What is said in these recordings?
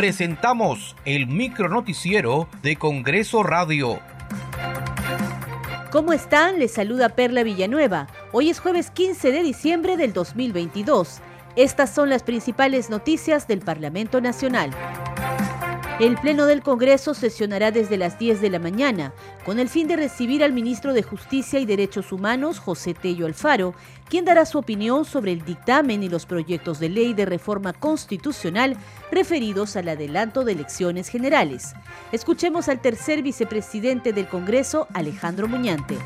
presentamos el micronoticiero de Congreso Radio. ¿Cómo están? Les saluda Perla Villanueva. Hoy es jueves 15 de diciembre del 2022. Estas son las principales noticias del Parlamento Nacional. El Pleno del Congreso sesionará desde las 10 de la mañana, con el fin de recibir al ministro de Justicia y Derechos Humanos, José Tello Alfaro, quien dará su opinión sobre el dictamen y los proyectos de ley de reforma constitucional referidos al adelanto de elecciones generales. Escuchemos al tercer vicepresidente del Congreso, Alejandro Muñante.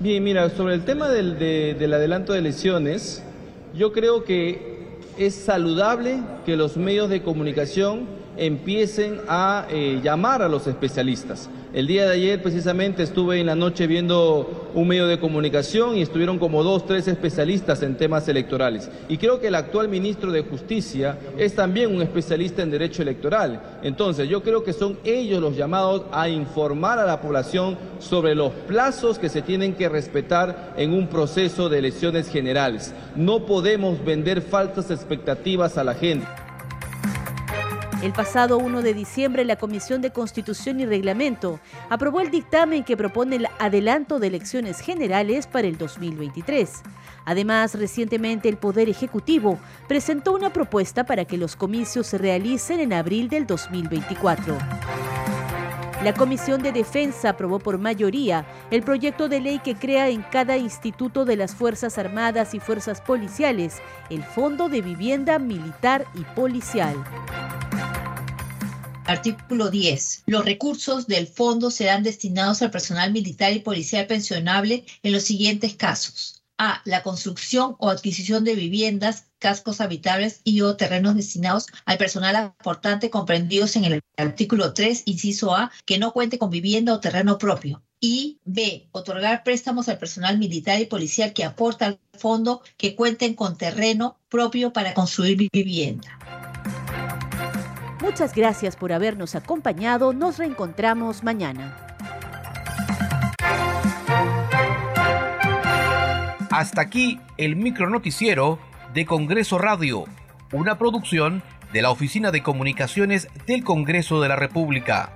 Bien, mira, sobre el tema del, del adelanto de elecciones, yo creo que es saludable que los medios de comunicación empiecen a eh, llamar a los especialistas. El día de ayer precisamente estuve en la noche viendo un medio de comunicación y estuvieron como dos, tres especialistas en temas electorales. Y creo que el actual ministro de Justicia es también un especialista en derecho electoral. Entonces yo creo que son ellos los llamados a informar a la población sobre los plazos que se tienen que respetar en un proceso de elecciones generales. No podemos vender falsas expectativas a la gente. El pasado 1 de diciembre, la Comisión de Constitución y Reglamento aprobó el dictamen que propone el adelanto de elecciones generales para el 2023. Además, recientemente el Poder Ejecutivo presentó una propuesta para que los comicios se realicen en abril del 2024. La Comisión de Defensa aprobó por mayoría el proyecto de ley que crea en cada instituto de las Fuerzas Armadas y Fuerzas Policiales el Fondo de Vivienda Militar y Policial. Artículo 10. Los recursos del fondo serán destinados al personal militar y policial pensionable en los siguientes casos. A. La construcción o adquisición de viviendas, cascos habitables y o terrenos destinados al personal aportante comprendidos en el artículo 3, inciso A, que no cuente con vivienda o terreno propio. Y B. Otorgar préstamos al personal militar y policial que aporta al fondo que cuenten con terreno propio para construir vivienda. Muchas gracias por habernos acompañado. Nos reencontramos mañana. Hasta aquí el micronoticiero de Congreso Radio, una producción de la Oficina de Comunicaciones del Congreso de la República.